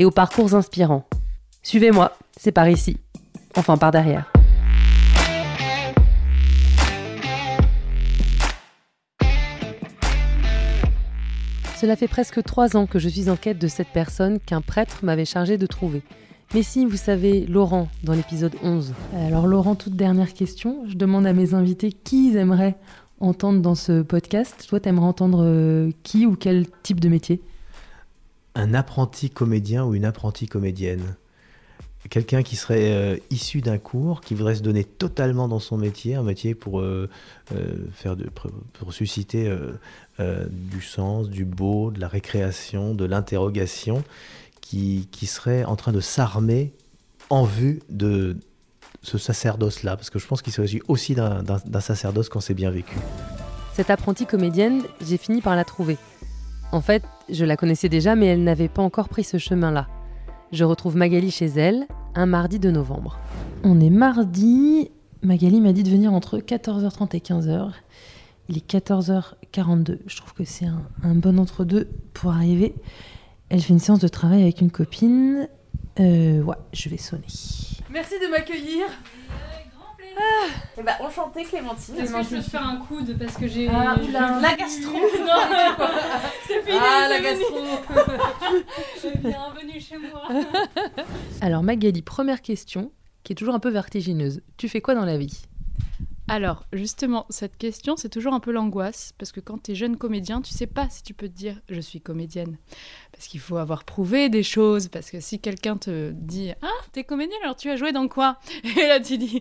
et aux parcours inspirants. Suivez-moi, c'est par ici. Enfin, par derrière. Cela fait presque trois ans que je suis en quête de cette personne qu'un prêtre m'avait chargé de trouver. Mais si, vous savez, Laurent, dans l'épisode 11. Alors Laurent, toute dernière question. Je demande à mes invités qui ils aimeraient entendre dans ce podcast. Toi, t'aimerais entendre euh, qui ou quel type de métier? Un apprenti comédien ou une apprentie comédienne quelqu'un qui serait euh, issu d'un cours, qui voudrait se donner totalement dans son métier, un métier pour, euh, euh, faire pour susciter du sens, du beau, de la récréation, de l'interrogation, qui, qui, serait en train de s'armer en vue de ce sacerdoce-là, parce que je pense qu'il s'agit aussi d'un sacerdoce quand c'est bien vécu. Cette apprentie comédienne, j'ai fini par la trouver. En fait, je la connaissais déjà, mais elle n'avait pas encore pris ce chemin-là. Je retrouve Magali chez elle un mardi de novembre. On est mardi. Magali m'a dit de venir entre 14h30 et 15h. Il est 14h42. Je trouve que c'est un, bon entre-deux pour arriver. Elle fait une séance de travail avec une copine. Euh, ouais, je vais sonner. Merci de m'accueillir. Ah. Eh ben, enchantée Clémentine. Est-ce que je peux te faire un coude parce que j'ai. Ah, la gastro Non, c'est fini Ah, la gastro Bienvenue chez moi Alors, Magali, première question qui est toujours un peu vertigineuse. Tu fais quoi dans la vie? Alors, justement, cette question, c'est toujours un peu l'angoisse, parce que quand tu es jeune comédien, tu sais pas si tu peux te dire je suis comédienne. Parce qu'il faut avoir prouvé des choses, parce que si quelqu'un te dit Ah, t'es comédienne, alors tu as joué dans quoi? Et là, tu dis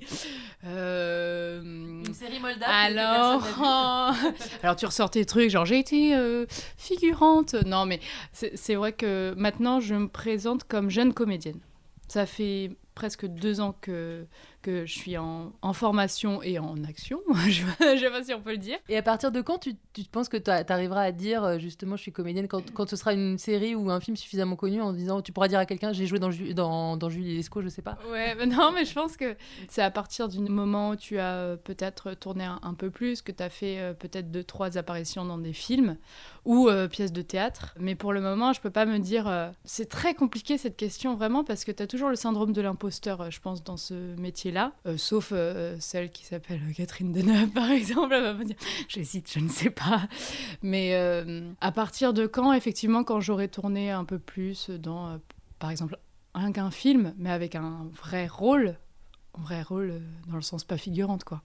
euh... Une série moldave. Alors, alors tu ressors tes trucs, genre j'ai été euh, figurante. Non, mais c'est vrai que maintenant, je me présente comme jeune comédienne. Ça fait presque deux ans que que je suis en, formation et en action, je ne sais pas si on peut le dire. Et à partir de quand tu, tu penses que tu arriveras à dire euh, justement je suis comédienne quand, quand, ce sera une série ou un film suffisamment connu en disant tu pourras dire à quelqu'un j'ai joué dans, dans, dans, Julie Lescaut, je sais pas. Ouais, non, mais je pense que c'est à partir du moment où tu as euh, peut-être tourné un, peu plus, que tu as fait euh, peut-être deux, trois apparitions dans des films ou pièces de théâtre. Mais pour le moment, je peux pas me dire. c'est très compliqué cette question vraiment parce que tu as toujours le syndrome de l'imposteur, je pense, dans ce métier là euh, sauf euh, celle qui s'appelle Catherine Deneuve, par exemple. Elle va me dire, j'hésite, je ne sais pas. Mais euh, à partir de quand, effectivement, quand j'aurai tourné un peu plus dans, par exemple, un, un film, mais avec un vrai rôle, un vrai rôle dans le sens pas figurante, quoi.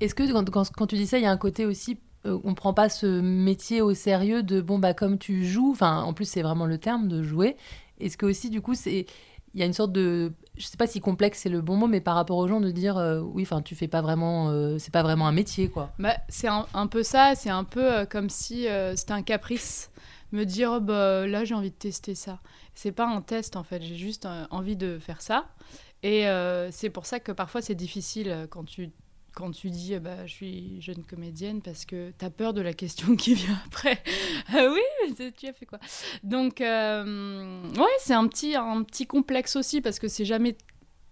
Est-ce que quand, quand, tu dis ça, il y a un côté aussi on prend pas ce métier au sérieux de bon bah comme tu joues enfin en plus c'est vraiment le terme de jouer est-ce que aussi du coup c'est il y a une sorte de je sais pas si complexe c'est le bon mot mais par rapport aux gens de dire euh, oui enfin tu fais pas vraiment euh, c'est pas vraiment un métier quoi. Bah, c'est un, peu ça c'est un peu euh, comme si c'était un caprice me dire oh, bah là j'ai envie de tester ça. C'est pas un test en fait j'ai juste envie de faire ça. Et c'est pour ça que parfois c'est difficile quand tu quand tu dis bah, je suis jeune comédienne parce que tu as peur de la question qui vient après. ah oui, mais tu as fait quoi? Donc, euh, ouais, c'est un petit, un petit complexe aussi parce que c'est jamais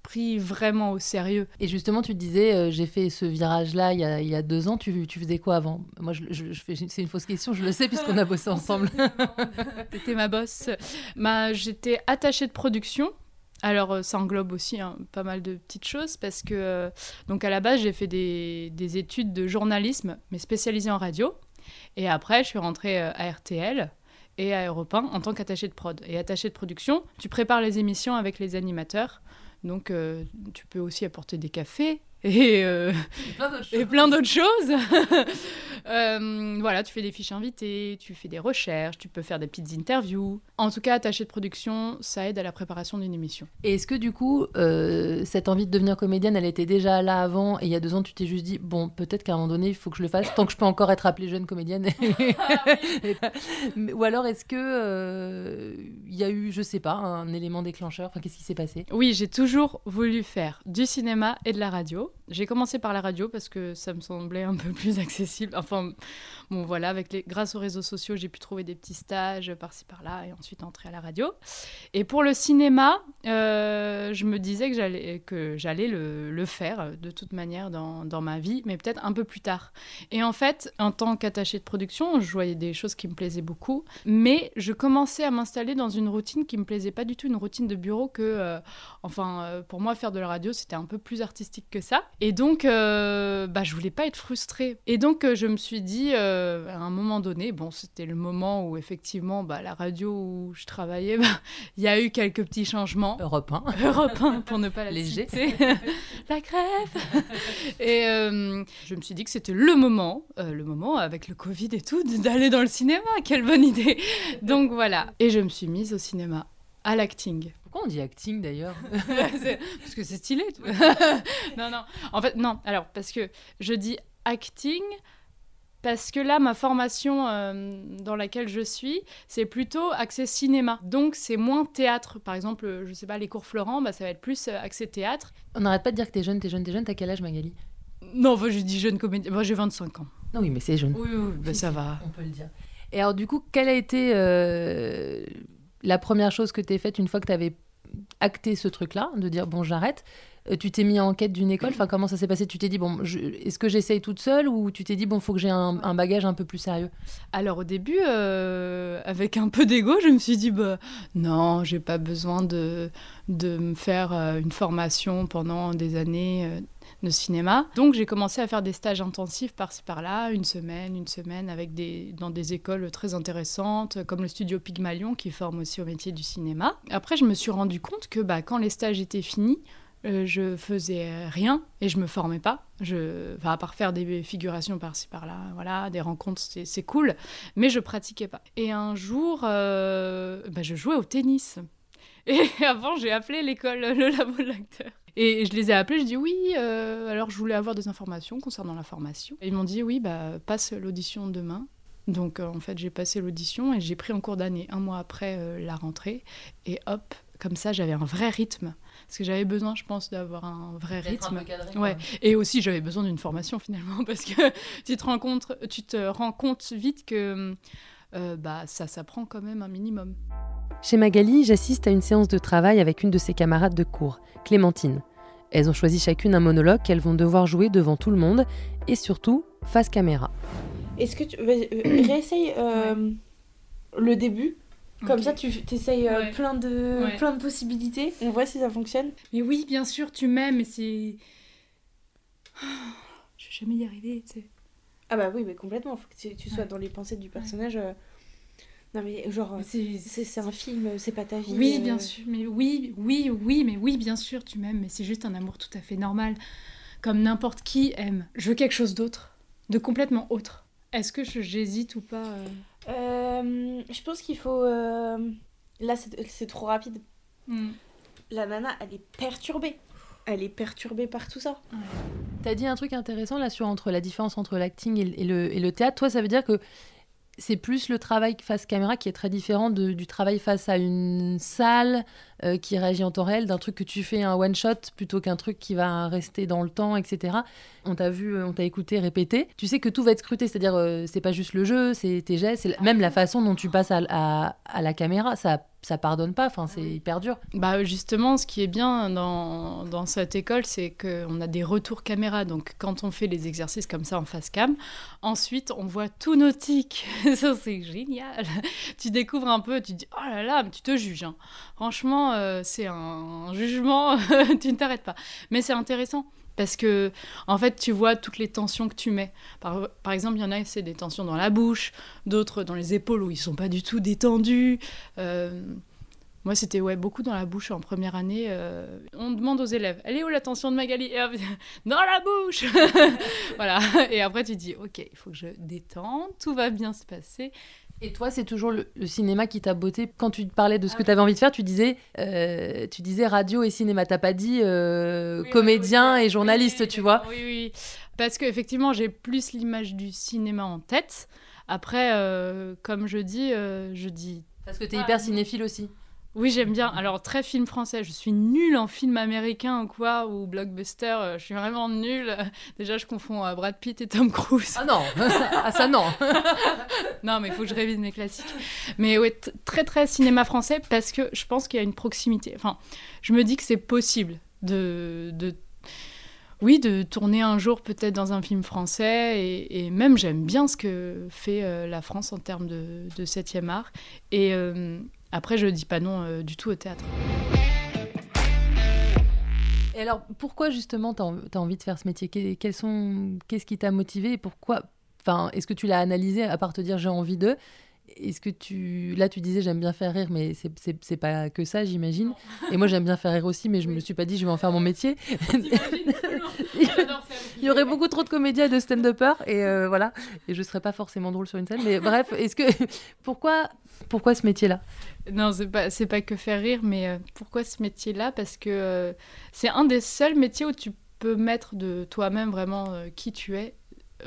pris vraiment au sérieux. Et justement, tu disais, euh, j'ai fait ce virage-là il, il, y a deux ans, tu, tu faisais quoi avant? Moi, je, je, fais, c'est une fausse question, je le sais puisqu'on a bossé ensemble. C'était ma boss. Bah, J'étais attachée de production alors, euh, ça englobe aussi hein, pas mal de petites choses parce que, euh, donc à la base, j'ai fait des, études de journalisme, mais spécialisées en radio. Et après, je suis rentrée euh, à RTL et à Europe 1 en tant qu'attachée de prod. Et attachée de production, tu prépares les émissions avec les animateurs. Donc, tu peux aussi apporter des cafés, et, euh, et plein d'autres choses. euh, voilà, tu fais des fiches invitées, tu fais des recherches, tu peux faire des petites interviews. En tout cas, attaché de production, ça aide à la préparation d'une émission. Et est-ce que du coup, euh, cette envie de devenir comédienne, elle était déjà là avant et il y a deux ans, tu t'es juste dit, bon, peut-être qu'à un moment donné, il faut que je le fasse, tant que je peux encore être appelée jeune comédienne. Ah Ou alors, est-ce que il euh, y y a eu, je sais pas, un élément déclencheur? Enfin, qu'est-ce qui s'est passé? Oui, j'ai toujours voulu faire du cinéma et de la radio. J'ai commencé par la radio parce que ça me semblait un peu plus accessible. Enfin, bon, voilà, avec grâce aux réseaux sociaux, j'ai pu trouver des petits stages par-ci par-là et ensuite entrer à la radio. Et pour le cinéma, euh, je me disais que j'allais le, faire de toute manière dans, dans ma vie, mais peut-être un peu plus tard. Et en fait, en tant qu'attaché de production, je voyais des choses qui me plaisaient beaucoup, mais je commençais à m'installer dans une routine qui me plaisait pas du tout, une routine de bureau que, euh, enfin, euh, pour moi, faire de la radio, c'était un peu plus artistique que ça. Et donc, euh, bah, je voulais pas être frustrée. Et donc, je me suis dit, à un moment donné, bon, c'était le moment où effectivement, bah, la radio où je travaillais, bah, il y a eu quelques petits changements. Europe 1. Europe 1, pour ne pas la Léger. citer. la grève. Et je me suis dit que c'était le moment, le moment avec le Covid et tout, d'aller dans le cinéma. Quelle bonne idée. Donc voilà. Et je me suis mise au cinéma, à l'acting. Pourquoi on dit acting d'ailleurs Parce que c'est stylé. non, non. En fait, non. Alors, parce que je dis acting parce que là, ma formation euh, dans laquelle je suis, c'est plutôt accès cinéma. Donc, c'est moins théâtre. Par exemple, je sais pas, les cours Florent, bah, ça va être plus euh, accès théâtre. On n'arrête pas de dire que t'es jeune, t'es jeune, t'es jeune. T'as quel âge, Magali? Non, bah, je dis jeune comédien. Bah, j'ai 25 ans. Non, oui, mais c'est jeune. Oui, oui, bah, ça va. On peut le dire. Et alors, du coup, quelle a été euh, la première chose que tu faite une fois que tu avais acté ce truc-là, de dire bon, j'arrête euh, Tu t'es mis en quête d'une école? Enfin, comment ça s'est passé? Tu t'es dit bon, est-ce que j'essaye toute seule ou tu t'es dit bon, faut que j'ai un, bagage un peu plus sérieux? Alors, au début, euh, avec un peu d'ego, je me suis dit bah non, j'ai pas besoin de, de me faire une formation pendant des années de cinéma. Donc j'ai commencé à faire des stages intensifs par-ci par-là, une semaine, une semaine, avec des, dans des écoles très intéressantes, comme le studio Pygmalion qui forme aussi au métier du cinéma. Après, je me suis rendu compte que bah, quand les stages étaient finis, euh, je faisais rien et je me formais pas. Je, enfin, à part faire des figurations par-ci par-là, voilà, des rencontres, c'est cool, mais je pratiquais pas. Et un jour, euh, bah, je jouais au tennis. Et avant, j'ai appelé l'école, le labo de l'acteur. Et je les ai appelés, je dis oui, euh, alors je voulais avoir des informations concernant la formation. Et ils m'ont dit oui, bah, passe l'audition demain. Donc euh, en fait, j'ai passé l'audition et j'ai pris en cours d'année, un mois après euh, la rentrée. Et hop, comme ça, j'avais un vrai rythme. Parce que j'avais besoin, je pense, d'avoir un vrai rythme. Un cadré, ouais. Et aussi, j'avais besoin d'une formation finalement, parce que tu te rends compte, tu te rends compte vite que bah, ça s'apprend quand même un minimum. Chez Magali, j'assiste à une séance de travail avec une de ses camarades de cours, Clémentine. Elles ont choisi chacune un monologue qu'elles vont devoir jouer devant tout le monde et surtout face caméra. Est-ce que tu euh, réessaye euh, le début? Comme ça, tu essayes euh, plein, de, plein de possibilités. On voit si ça fonctionne. Mais oui, bien sûr, tu m'aimes, mais c'est. je vais jamais y arriver, tu sais. Ah bah oui, mais complètement. Il faut que tu, sois dans les pensées du personnage. Non mais genre, c'est un film, c'est pas ta vie. Oui, bien sûr, mais oui, oui, oui, mais oui, bien sûr, tu m'aimes, mais c'est juste un amour tout à fait normal, comme n'importe qui aime. Je veux quelque chose d'autre, de complètement autre. Est-ce que j'hésite ou pas euh? Euh, Je pense qu'il faut... Euh, là, c'est trop rapide. Hmm. La nana, elle est perturbée. Elle est perturbée par tout ça. T'as dit un truc intéressant là sur entre la différence entre l'acting et, le, et le théâtre. Toi, ça veut dire que c'est plus le travail face caméra qui est très différent du travail face à une salle euh, qui réagit en temps réel, d'un truc que tu fais un one shot plutôt qu'un truc qui va rester dans le temps, etc. On t'a vu, euh, on t'a écouté répéter. Tu sais que tout va être scruté, c'est-à-dire euh, c'est pas juste le jeu, c'est tes gestes, même la façon dont tu passes à, à la caméra. Ça ça pardonne pas, enfin c'est hyper dur. Bah justement, ce qui est bien dans, dans cette école, c'est qu'on a des retours caméra. Donc quand on fait les exercices comme ça en face cam, ensuite on voit tous nos tics. ça c'est génial. tu découvres un peu, tu te dis oh là là, tu te juges. Hein. Franchement, euh, c'est un jugement, tu ne t'arrêtes pas. Mais c'est intéressant. Parce que, en fait, tu vois toutes les tensions que tu mets. Par, exemple, il y en a, c'est des tensions dans la bouche, d'autres dans les épaules où ils sont pas du tout détendus. Euh, moi, c'était ouais, beaucoup dans la bouche en première année. Euh, on demande aux élèves, elle est où la tension de Magali? Dans la bouche Voilà. Et après, tu dis, ok, il faut que je détende, tout va bien se passer. Et toi, c'est toujours le, cinéma qui t'a botté. Quand tu parlais de ce que tu avais envie de faire, tu disais, euh, tu disais radio et cinéma. T'as pas dit euh, comédien et journaliste, tu vois? Oui, oui. Parce qu'effectivement, j'ai plus l'image du cinéma en tête. Après, euh, comme je dis, je dis. Parce que tu es hyper cinéphile aussi. Oui, j'aime bien. Alors, très film français. Je suis nulle en film américain ou quoi, ou blockbuster. Euh, je suis vraiment nulle. Déjà, je confonds euh, Brad Pitt et Tom Cruise. Ah non Ah ça, non Non, mais il faut que je révise mes classiques. Mais ouais, très, très cinéma français parce que je pense qu'il y a une proximité. Enfin, je me dis que c'est possible de, de oui, de tourner un jour peut-être dans un film français. Et, même, j'aime bien ce que fait euh, la France en termes de, de 7e art. Et, après, je ne dis pas non euh, du tout au théâtre. Et alors, pourquoi justement tu as, envie de faire ce métier? Qu'est-ce qui t'a motivé et pourquoi? Enfin, est-ce que tu l'as analysé à part te dire j'ai envie de? Est-ce que tu. Là, tu disais j'aime bien faire rire, mais c'est pas que ça, j'imagine. Et moi, j'aime bien faire rire aussi, mais je me suis pas dit je vais en faire mon métier. Il y aurait beaucoup trop de comédiens et de stand-uppers, et euh, voilà. Et je serais pas forcément drôle sur une scène. Mais bref, est-ce que. Pourquoi, pourquoi ce métier-là? Non, c'est pas, pas que faire rire, mais euh, pourquoi ce métier-là? Parce que euh, c'est un des seuls métiers où tu peux mettre de toi-même vraiment qui tu es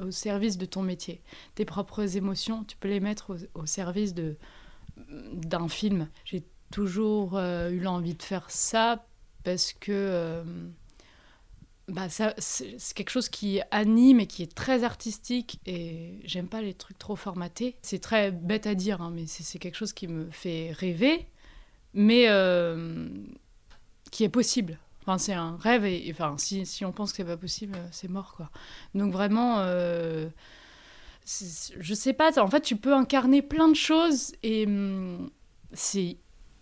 au service de ton métier. Tes propres émotions, tu peux les mettre au, service de d'un film. J'ai toujours eu l'envie de faire ça parce que bah ça, c'est quelque chose qui anime et qui est très artistique et j'aime pas les trucs trop formatés. C'est très bête à dire, hein, mais c'est quelque chose qui me fait rêver, mais euh, qui est possible. Enfin, c'est un rêve et, enfin, si, si, on pense que c'est pas possible, c'est mort quoi. Donc vraiment, euh, je sais pas. En fait, tu peux incarner plein de choses et hum, c'est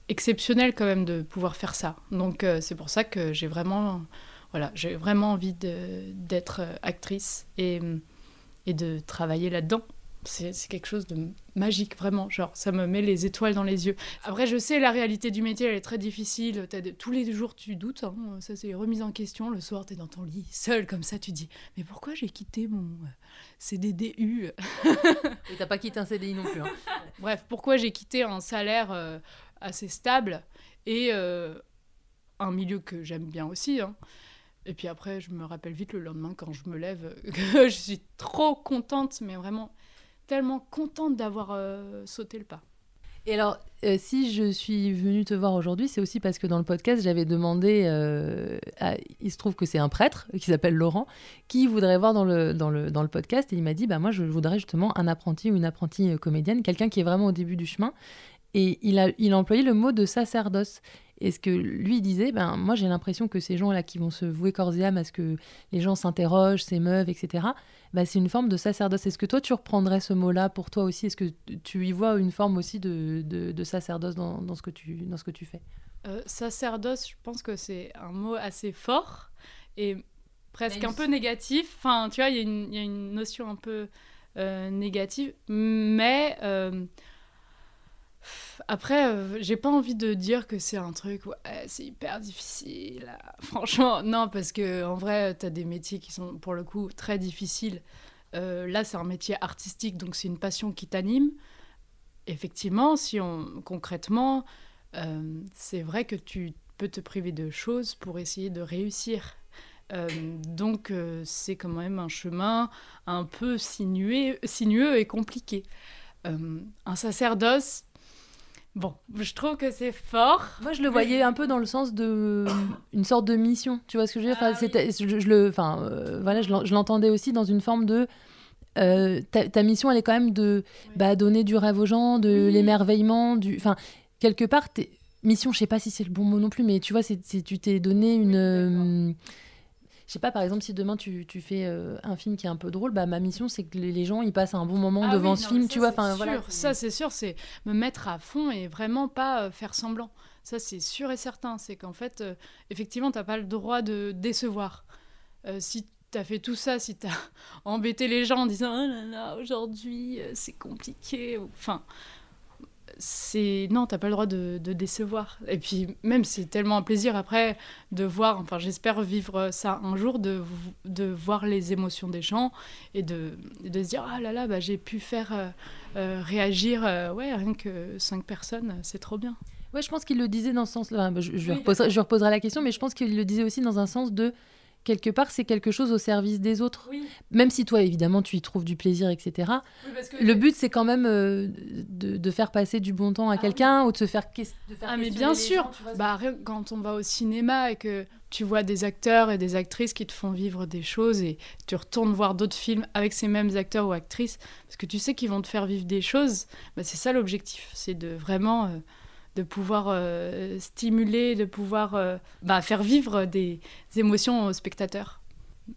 exceptionnel quand même de pouvoir faire ça. Donc euh, c'est pour ça que j'ai vraiment, voilà, j'ai vraiment envie d'être actrice et, hum, et de travailler là-dedans c'est quelque chose de magique, vraiment. Genre, ça me met les étoiles dans les yeux. Après, je sais, la réalité du métier, elle est très difficile. Tous les jours, tu doutes. Hein. Ça, c'est remise en question. Le soir, tu es dans ton lit, seul, comme ça, tu dis Mais pourquoi j'ai quitté mon euh, CDDU Et t'as pas quitté un CDI non plus. Hein. Bref, pourquoi j'ai quitté un salaire euh, assez stable et euh, un milieu que j'aime bien aussi hein. Et puis après, je me rappelle vite le lendemain quand je me lève que je suis trop contente, mais vraiment tellement contente d'avoir euh, sauté le pas. Et alors, euh, si je suis venue te voir aujourd'hui, c'est aussi parce que dans le podcast, j'avais demandé, euh, il se trouve que c'est un prêtre qui s'appelle Laurent, qui voudrait voir dans le, dans le, dans le podcast, et il m'a dit, bah, moi, je voudrais justement un apprenti ou une apprentie comédienne, quelqu'un qui est vraiment au début du chemin. Et il a, il a employé le mot de sacerdoce. Et ce que lui disait, ben, moi j'ai l'impression que ces gens-là qui vont se vouer corps et âme à ce que les gens s'interrogent, s'émeuvent, etc., ben, c'est une forme de sacerdoce. Est-ce que toi tu reprendrais ce mot-là pour toi aussi? Est-ce que tu y vois une forme aussi de, de, sacerdoce dans, dans, ce que tu, dans ce que tu fais? Euh, Sacerdoce, je pense que c'est un mot assez fort et presque un peu négatif. Enfin, tu vois, il y, y, a une notion un peu euh, négative, mais... Euh, après, euh, j'ai pas envie de dire que c'est un truc, c'est hyper difficile. Franchement, non, parce que en vrai, t'as des métiers qui sont pour le coup très difficiles. Euh, là, c'est un métier artistique, donc c'est une passion qui t'anime. Effectivement, si on concrètement, euh, c'est vrai que tu peux te priver de choses pour essayer de réussir. donc, c'est quand même un chemin un peu sinueux, sinueux et compliqué. un sacerdoce, Bon, je trouve que c'est fort. Moi, je le voyais un peu dans le sens de une sorte de mission. Tu vois ce que je veux dire? Enfin, ah je, le, enfin, euh, voilà, je l'entendais aussi dans une forme de euh, ta, mission, elle est quand même de bah, donner du rêve aux gens, de l'émerveillement, du, enfin, quelque part, mission, je sais pas si c'est le bon mot non plus, mais tu vois, c'est tu t'es donné une je sais pas, par exemple, si demain tu, tu fais euh, un film qui est un peu drôle, bah, ma mission c'est que les gens ils passent un bon moment ah devant ce film, tu vois. Enfin, voilà. Ça c'est sûr, c'est me mettre à fond et vraiment pas euh, faire semblant. Ça c'est sûr et certain, c'est qu'en fait, euh, effectivement, t'as pas le droit de décevoir. si t'as fait tout ça, si t'as embêté les gens en disant oh là là aujourd'hui c'est compliqué, enfin c'est non, t'as pas le droit de, décevoir. Et puis même c'est tellement un plaisir après de voir, enfin j'espère vivre ça un jour, de, de voir les émotions des gens et de, de se dire ah là là bah, j'ai pu faire euh, euh, réagir euh, ouais rien que cinq personnes, c'est trop bien. Ouais, je pense qu'il le disait dans ce sens-là. Je, je, je reposerai la question, mais je pense qu'il le disait aussi dans un sens de quelque part, c'est quelque chose au service des autres. Même si toi, évidemment, tu y trouves du plaisir, etc. Le but, c'est quand même euh, de, faire passer du bon temps à ah quelqu'un ou de se faire, de faire Ah, mais bien sûr bah, Quand on va au cinéma et que tu vois des acteurs et des actrices qui te font vivre des choses et tu retournes voir d'autres films avec ces mêmes acteurs ou actrices parce que tu sais qu'ils vont te faire vivre des choses, bah, c'est ça l'objectif. C'est de vraiment. Euh, de pouvoir euh, stimuler, de pouvoir euh, bah, faire vivre des, émotions aux spectateurs.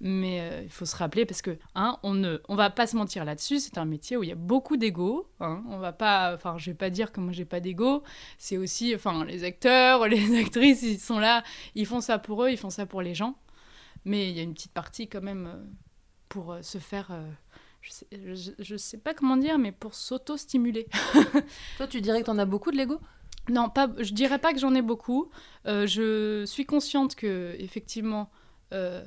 Mais euh, il faut se rappeler parce que hein, on ne, on va pas se mentir là-dessus. C'est un métier où il y a beaucoup d'ego. Hein. On va pas, enfin, je vais pas dire que moi j'ai pas d'ego. C'est aussi, enfin, les acteurs, les actrices, ils sont là, ils font ça pour eux, ils font ça pour les gens. Mais il y a une petite partie quand même pour se faire je sais, sais, pas comment dire, mais pour s'auto-stimuler. Toi, tu dirais que tu en as beaucoup de Lego? Non, pas, je dirais pas que j'en ai beaucoup. Euh, je suis consciente que, effectivement, euh,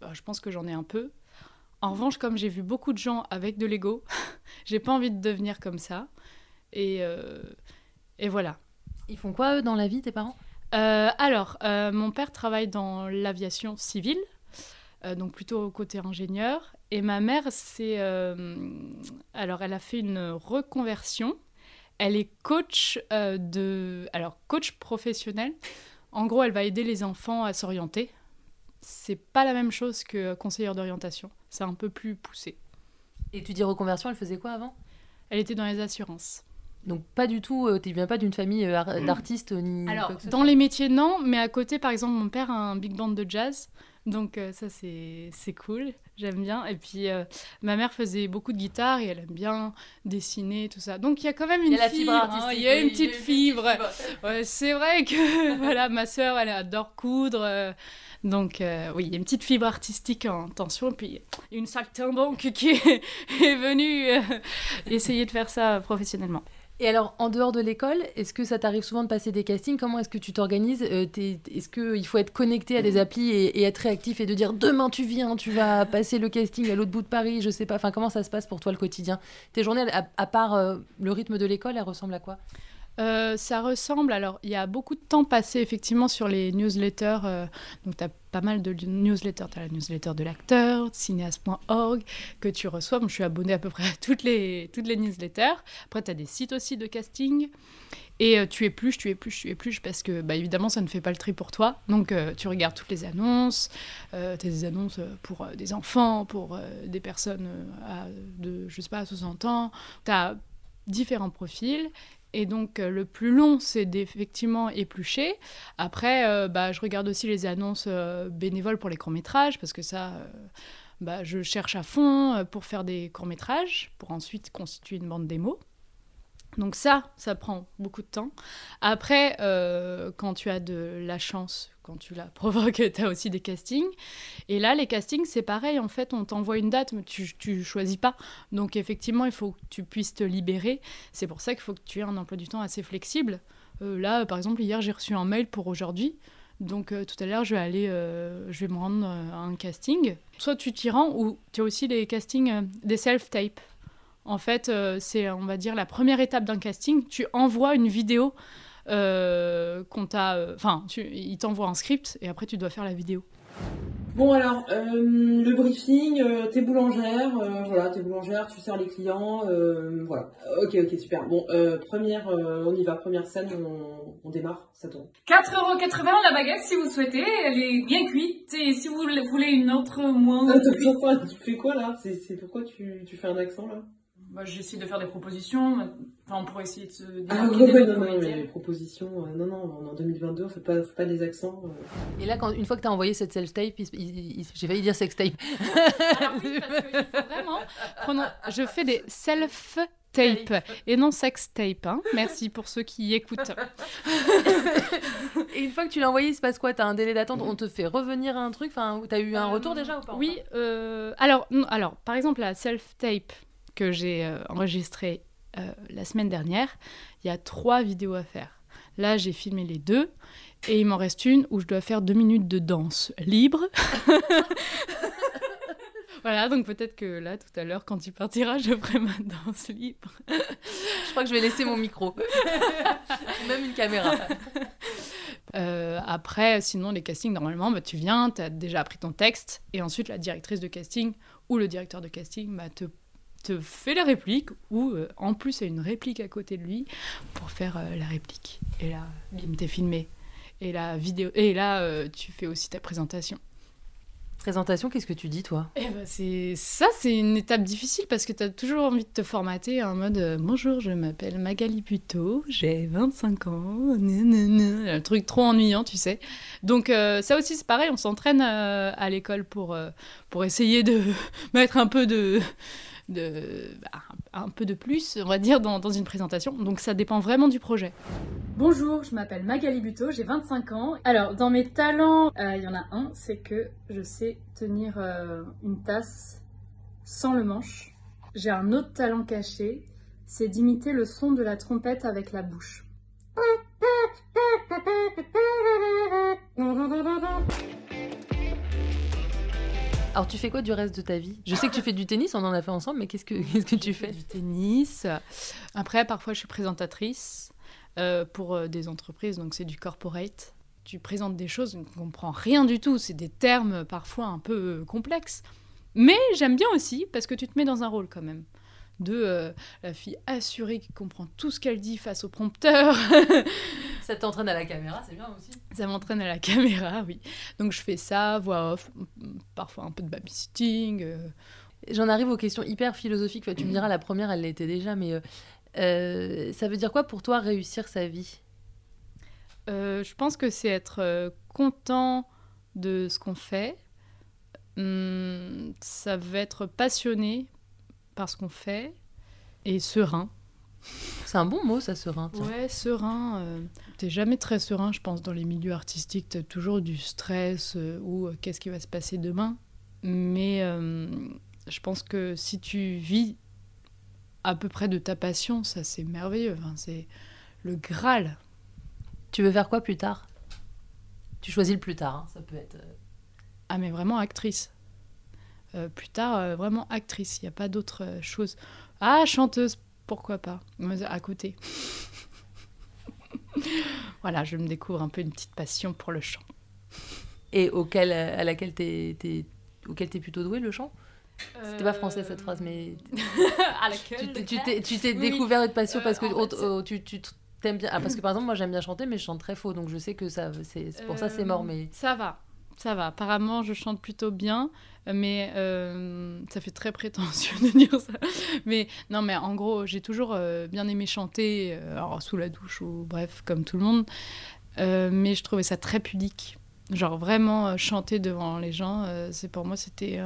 bah, je pense que j'en ai un peu. En revanche, comme j'ai vu beaucoup de gens avec de l'ego, j'ai pas envie de devenir comme ça. Et, euh, et voilà. Ils font quoi, eux, dans la vie, tes parents? Alors, mon père travaille dans l'aviation civile, donc plutôt au côté ingénieur. Et ma mère, c'est. alors, elle a fait une reconversion elle est coach euh, de, alors coach professionnel. En gros, elle va aider les enfants à s'orienter. C'est pas la même chose que conseillère d'orientation. C'est un peu plus poussé. Et tu dis reconversion, elle faisait quoi avant? Elle était dans les assurances. Donc pas du tout, euh, tu viens pas d'une famille euh, d'artistes ni. Alors dans les métiers non, mais à côté par exemple mon père a un big band de jazz, donc ça c'est cool j'aime bien. Et puis, euh, ma mère faisait beaucoup de guitare et elle aime bien dessiner, tout ça. Donc, il y a quand même une il y a fibre. Hein, il y a une petite fibre. c'est vrai que voilà, ma sœur, elle adore coudre. Euh, donc, euh, oui, il y a une petite fibre artistique en tension. Et puis, une saltimbanque qui est, est venue essayer de faire ça professionnellement. Et alors, en dehors de l'école, est-ce que ça t'arrive souvent de passer des castings? Comment est-ce que tu t'organises? Euh, Est-ce qu'il faut être connecté à des mm. applis et, être réactif et de dire demain tu viens, tu vas passer le casting à l'autre bout de Paris Je sais pas. Enfin, comment ça se passe pour toi le quotidien? Tes journées, à, part euh, le rythme de l'école, elles ressemblent à quoi? Euh, ça ressemble, alors il y a beaucoup de temps passé effectivement sur les newsletters, euh, donc tu as pas mal de newsletters, tu as la newsletter de l'acteur, cinéaste.org, que tu reçois, je suis abonnée à peu près à toutes les, toutes les newsletters, après tu as des sites aussi de casting, et euh, tu épluches, tu épluches, tu épluches, parce que bah, évidemment ça ne fait pas le tri pour toi, donc tu regardes toutes les annonces, tu as des annonces pour des enfants, pour des personnes à, de, je sais pas, 60 ans, tu as différents profils et donc, euh, le plus long, c'est d'effectivement éplucher. Après, euh, bah, je regarde aussi les annonces euh, bénévoles pour les courts-métrages, parce que ça, bah, je cherche à fond pour faire des courts-métrages, pour ensuite constituer une bande démo. Donc ça, ça prend beaucoup de temps. Après, quand tu as de la chance, quand tu la provoques, tu as aussi des castings. Et là, les castings, c'est pareil. En fait, on t'envoie une date, mais tu, tu choisis pas. Donc effectivement, il faut que tu puisses te libérer. C'est pour ça qu'il faut que tu aies un emploi du temps assez flexible. Euh, là, par exemple, hier, j'ai reçu un mail pour aujourd'hui. Donc euh, tout à l'heure, je vais aller, je vais me rendre à un casting. Soit tu t'y rends, ou tu as aussi les castings des self-tapes. En fait, euh, c'est, on va dire, la première étape d'un casting. Tu envoies une vidéo euh, qu'on t'a. Euh, enfin, il t'envoie un script et après, tu dois faire la vidéo. Bon alors, le briefing, t'es boulangère, voilà, t'es boulangère, tu sers les clients, voilà. Ok, ok, super. Bon, première, on y va, première scène, on, démarre, ça tourne. 4,80€ la baguette si vous souhaitez, elle est bien cuite, et si vous voulez une autre moins... tu fais quoi là? C'est pourquoi tu, tu fais un accent là? Bah, j'essaie de faire des propositions. Enfin, on pourrait essayer de se ah, ouais, non, non, mais les propositions, euh, non, non, en 2022, on fait pas, fait pas des accents. Euh. Et là, quand, une fois que tu as envoyé cette self-tape, j'ai failli dire sextape. Alors oui, parce que vraiment, je fais des self tape et non sex tape. Hein. Merci pour ceux qui écoutent. et une fois que tu l'as envoyé, il se passe quoi? Tu as un délai d'attente? On te fait revenir à un truc? Enfin, Tu as eu un retour déjà ou pas Oui. Euh, alors, alors, par exemple, la self tape, que j'ai euh, enregistré euh, la semaine dernière, il y a trois vidéos à faire. Là, j'ai filmé les deux et il m'en reste une où je dois faire deux minutes de danse libre. voilà, donc peut-être que là, tout à l'heure, quand tu partiras, je ferai ma danse libre. je crois que je vais laisser mon micro. Même une caméra. après, sinon, les castings, normalement, bah, tu viens, tu as déjà appris ton texte, et ensuite, la directrice de casting ou le directeur de casting bah, te te fait la réplique ou euh, en plus il y a une réplique à côté de lui pour faire euh, la réplique. Et là, bim, t'es filmé. Et la vidéo et là euh, tu fais aussi ta présentation. Présentation, qu'est-ce que tu dis toi? Eh ben, c'est ça, c'est une étape difficile parce que tu as toujours envie de te formater en mode bonjour, je m'appelle Magali Puto, j'ai 25 ans, un truc trop ennuyant, tu sais. Donc ça aussi c'est pareil, on s'entraîne à l'école pour pour essayer de mettre un peu de de, bah, un peu de plus, on va dire, dans, une présentation. Donc ça dépend vraiment du projet. Bonjour, je m'appelle Magali Buto, j'ai 25 ans. Alors, dans mes talents, euh, il y en a un, c'est que je sais tenir euh, une tasse sans le manche. J'ai un autre talent caché, c'est d'imiter le son de la trompette avec la bouche. Alors, tu fais quoi du reste de ta vie? Je sais que tu fais du tennis, on en a fait ensemble, mais qu'est-ce que, qu'est-ce que tu fais? Du tennis. Après, parfois, je suis présentatrice euh, pour euh, des entreprises, donc c'est du corporate. Tu présentes des choses, on ne comprend rien du tout. C'est des termes parfois un peu complexes. Mais j'aime bien aussi parce que tu te mets dans un rôle quand même de euh, la fille assurée qui comprend tout ce qu'elle dit face au prompteur. ça t'entraîne à la caméra, c'est bien aussi. Ça m'entraîne à la caméra, oui. Donc je fais ça, voix off, parfois un peu de babysitting. Euh. J'en arrive aux questions hyper philosophiques. tu me diras, la première, elle l'était déjà, mais euh, ça veut dire quoi pour toi réussir sa vie? Je pense que c'est être content de ce qu'on fait. Hum, ça veut être passionné par ce qu'on fait et serein. C'est un bon mot, ça, serein. Ouais, serein. Euh, t'es jamais très serein, je pense, dans les milieux artistiques. T'as toujours du stress euh, ou euh, qu'est-ce qui va se passer demain. Mais je pense que si tu vis à peu près de ta passion, ça, c'est merveilleux. Enfin, c'est le Graal. Tu veux faire quoi plus tard? Tu choisis le plus tard, hein, ça peut être. Ah, mais vraiment actrice. Euh, plus tard, euh, vraiment actrice. Il n'y a pas d'autre euh, chose. Ah, chanteuse, pourquoi pas À côté. voilà, je me découvre un peu une petite passion pour le chant. Et auquel, à laquelle t'es, es, auquel t'es plutôt douée, le chant? C'était pas français cette phrase, mais. à laquelle Tu t'es, tu t'es découvert une passion parce que oh, tu, tu t'aimes bien. Ah, parce que par exemple, moi j'aime bien chanter, mais je chante très faux, donc je sais que ça, c'est, pour ça c'est mort. Mais... Ça va, ça va. Apparemment, je chante plutôt bien, mais euh, ça fait très prétentieux de dire ça. Mais non, mais en gros, j'ai toujours euh, bien aimé chanter, euh, alors sous la douche ou bref, comme tout le monde. mais je trouvais ça très pudique. Genre vraiment chanter devant les gens, c'est pour moi c'était,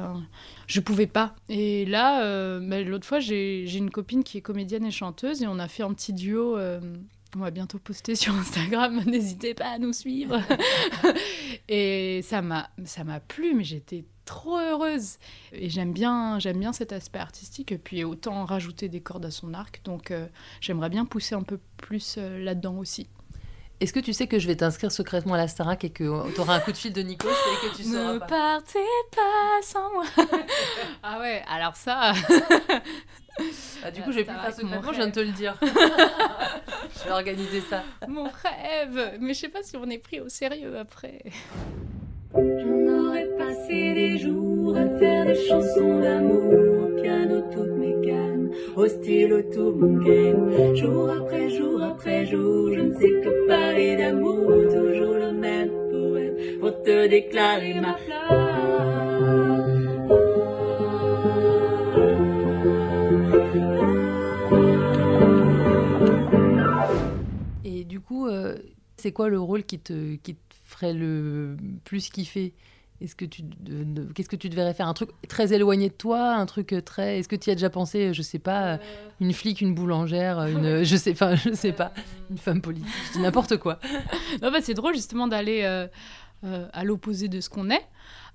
je pouvais pas. Et là, bah, l'autre fois, j'ai une copine qui est comédienne et chanteuse et on a fait un petit duo on va bientôt poster sur Instagram, n'hésitez pas à nous suivre. et ça m'a ça m'a plu mais j'étais trop heureuse et j'aime bien j'aime bien cet aspect artistique et puis autant rajouter des cordes à son arc donc euh, j'aimerais bien pousser un peu plus euh, là-dedans aussi. Est-ce que tu sais que je vais t'inscrire secrètement à la Starac et que tu auras un coup de fil de Nico et que tu sauras Ne partez pas sans moi. ah ouais, alors ça ah, du coup, je vais plus faire secrètement, je viens de te le dire. je vais organiser ça. Mon rêve Mais je sais pas si on est pris au sérieux après. J'en aurais passé des jours à faire des chansons d'amour au piano toutes mes cannes, au stylo tout mon game. Jour après jour après jour, je ne sais que parler d'amour, toujours le même poème pour te déclarer ma flamme. C'est quoi le rôle qui te, qui te ferait le plus kiffer? Est-ce que tu qu'est-ce que tu devrais faire? Un truc très éloigné de toi un truc très est-ce que tu y as déjà pensé je sais pas euh. une flic une boulangère une je sais enfin je sais pas une femme politique n'importe quoi. Non bah, c'est drôle justement d'aller euh, à l'opposé de ce qu'on est.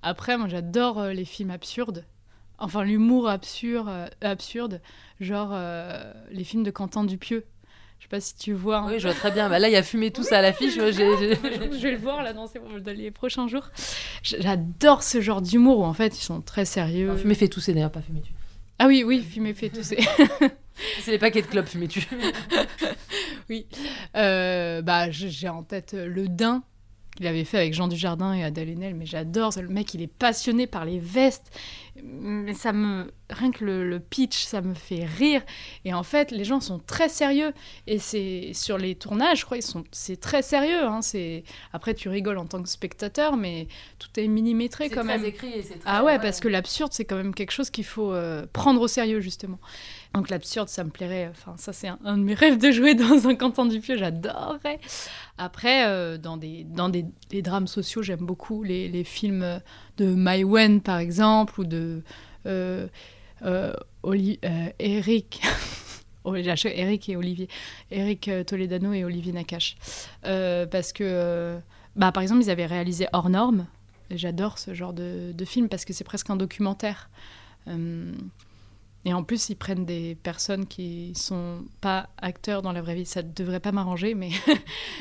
Après moi j'adore les films absurdes. Enfin l'humour absurde absurde. Genre les films de Quentin Dupieux je sais pas si tu vois. Oui, je vois très bien. Bah là, il y a fumé tout ça à l'affiche. je vais le voir là dans, les prochains jours. J'adore ce genre d'humour où en fait ils sont très sérieux. Fumer fait tousser d'ailleurs, pas fumer tu. Ah oui, oui, fumer fait tousser. C'est les paquets de clopes, fumer tu. oui. Euh, bah, j'ai en tête le daim qu'il avait fait avec Jean Dujardin et Adèle Haenel, mais j'adore. Le mec, il est passionné par les vestes. Mais ça me. Rien que le, pitch, ça me fait rire. Et en fait, les gens sont très sérieux. Et c'est sur les tournages, je crois, ils sont... c'est très sérieux. Hein. C'est... Après, tu rigoles en tant que spectateur, mais tout est millimétré quand même. Écrit et très... Ah ouais, parce que l'absurde, c'est quand même quelque chose qu'il faut euh, prendre au sérieux, justement. Donc l'absurde, ça me plairait. Enfin, ça, c'est un, de mes rêves de jouer dans un Quentin Dupieux, j'adorerais. Après, euh, dans, des, dans des, drames sociaux, j'aime beaucoup les, les, films de Mai Wen, par exemple, ou de euh, euh, Eric. Oh, Eric et Olivier. Eric Toledano et Olivier Nakache. parce que, bah, par exemple, ils avaient réalisé Hors Normes. J'adore ce genre de, de, film parce que c'est presque un documentaire. Et en plus, ils prennent des personnes qui sont pas acteurs dans la vraie vie. Ça devrait pas m'arranger, mais.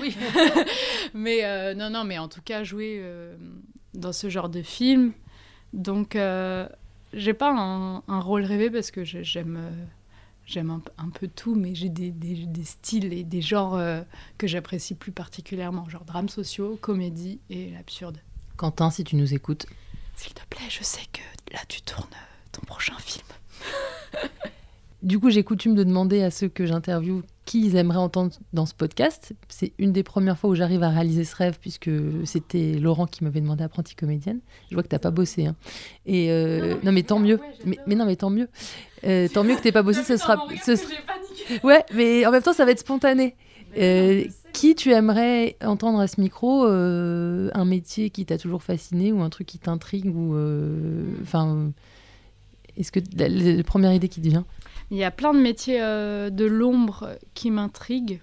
oui. mais euh, non, non, mais en tout cas, jouer euh, dans ce genre de film. Donc, euh, j'ai pas un, rôle rêvé parce que j'aime. J'aime un, peu tout, mais j'ai des, des, des, styles et des genres que j'apprécie plus particulièrement, genre drames sociaux, comédie et l'absurde. Quentin, si tu nous écoutes. S'il te plaît, je sais que là tu tournes ton prochain film. Du coup, j'ai coutume de demander à ceux que j'interviewe qui ils aimeraient entendre dans ce podcast. C'est une des premières fois où j'arrive à réaliser ce rêve, puisque c'était Laurent qui m'avait demandé apprenti comédienne. Je vois que t'as pas bossé. Hein. Et euh, non, mais, tant mieux. mais, non, mais tant mieux. Euh, tant mieux que t'aies pas bossé. ce sera. ouais, mais en même temps, ça va être spontané. Euh, qui tu aimerais entendre à ce micro Un métier qui t'a toujours fasciné ou un truc qui t'intrigue ou enfin est-ce que la, première idée qui te vient? Il y a plein de métiers euh, de l'ombre qui m'intriguent.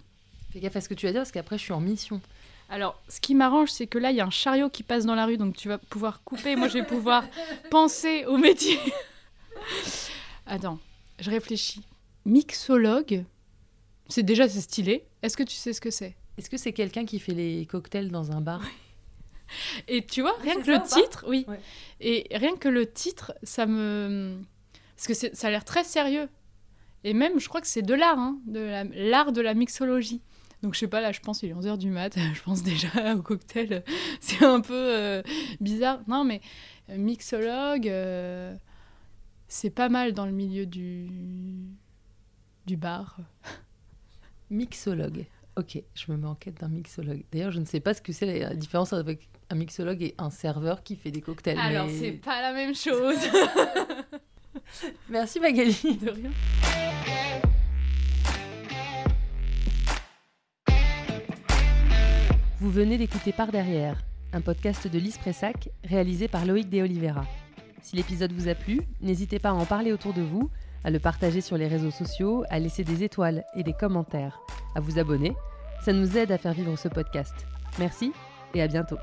Fais gaffe à ce que tu vas dire parce qu'après je suis en mission. Alors, ce qui m'arrange, c'est que là, il y a un chariot qui passe dans la rue, donc tu vas pouvoir couper. Moi, je vais pouvoir penser au métier. Attends, je réfléchis. Mixologue, c'est déjà c'est stylé. Est-ce que tu sais ce que c'est? Est-ce que c'est quelqu'un qui fait les cocktails dans un bar? et tu vois, rien que le titre, oui. Et rien que le titre, ça me. Parce que ça a l'air très sérieux. Et même, je crois que c'est de l'art, hein, de l'art de la mixologie. Donc je sais pas, là je pense il est 11h du mat, je pense déjà au cocktail, c'est un peu euh, bizarre. Non mais euh, mixologue, euh, c'est pas mal dans le milieu du, du bar. Mixologue. Ok, je me mets en quête d'un mixologue. D'ailleurs, je ne sais pas ce que c'est la différence avec un mixologue et un serveur qui fait des cocktails. Alors, c'est pas la même chose. Merci Magali. De rien. Vous venez d'écouter Par Derrière, un podcast de Lise Pressac réalisé par Loïc De Oliveira. Si l'épisode vous a plu, n'hésitez pas à en parler autour de vous à le partager sur les réseaux sociaux, à laisser des étoiles et des commentaires, à vous abonner. Ça nous aide à faire vivre ce podcast. Merci et à bientôt.